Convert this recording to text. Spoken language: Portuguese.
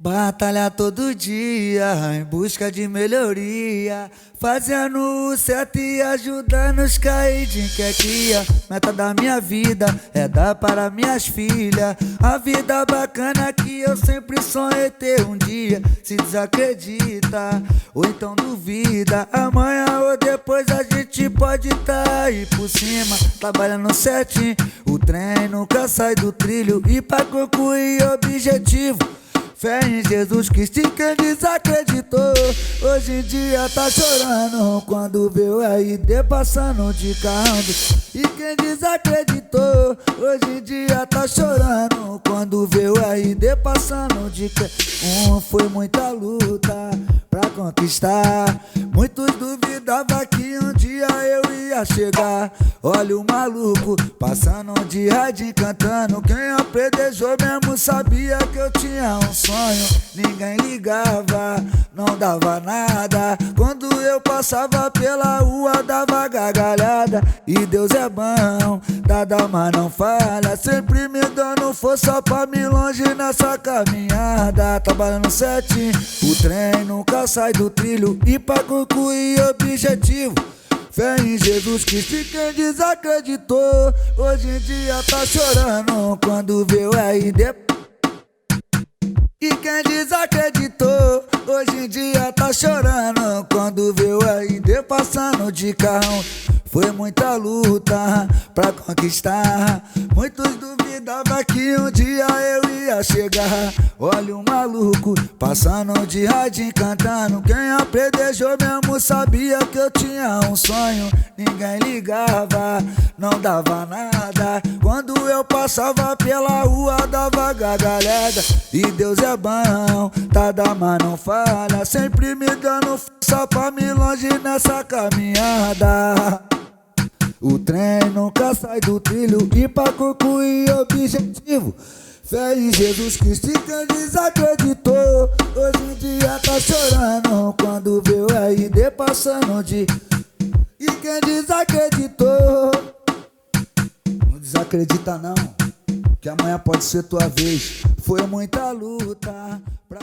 Batalha todo dia em busca de melhoria, fazendo o certo e ajudando os caídos que é cria. Meta da minha vida é dar para minhas filhas a vida bacana que eu sempre sonhei ter um dia. Se desacredita ou então duvida, amanhã ou depois a gente pode tá aí por cima, trabalhando certinho. O trem nunca sai do trilho e pra concluir objetivo. Fé em Jesus Cristo e quem desacreditou? Hoje em dia tá chorando Quando vê o RD passando de carro. E quem desacreditou? Hoje em dia tá chorando Quando vê o RD passando de carro Um foi muita luta conquistar. Muitos duvidavam que um dia eu ia chegar. Olha o maluco passando de rádio cantando. Quem apredejou mesmo sabia que eu tinha um sonho. Ninguém ligava, não dava nada. Quando eu passava pela rua dava gargalhada. E Deus é bom, dada mas não falha Sempre me dando força pra me longe nessa caminhada. Trabalhando certinho, o trem nunca sai do trilho. E pra concluir objetivo Fé em Jesus que se quem desacreditou Hoje em dia tá chorando. Quando vê o RD E quem desacreditou Hoje em dia tá chorando quando vê o RD passando de carro foi muita luta pra conquistar. Muitos duvidavam que um dia eu ia chegar. Olha o maluco passando de rádio cantando. Quem apredejou mesmo sabia que eu tinha um sonho. Ninguém ligava, não dava nada. Quando eu passava pela rua, dava gargalhada. E Deus é bom, tá da mas não falha. Sempre me dando força pra me longe nessa caminhada. O trem sai do trilho e pra concluir objetivo. Fé em Jesus Cristo quem desacreditou Hoje em dia tá chorando quando vê o RD passando de E quem desacreditou? Não desacredita não Que amanhã pode ser tua vez. Foi muita luta pra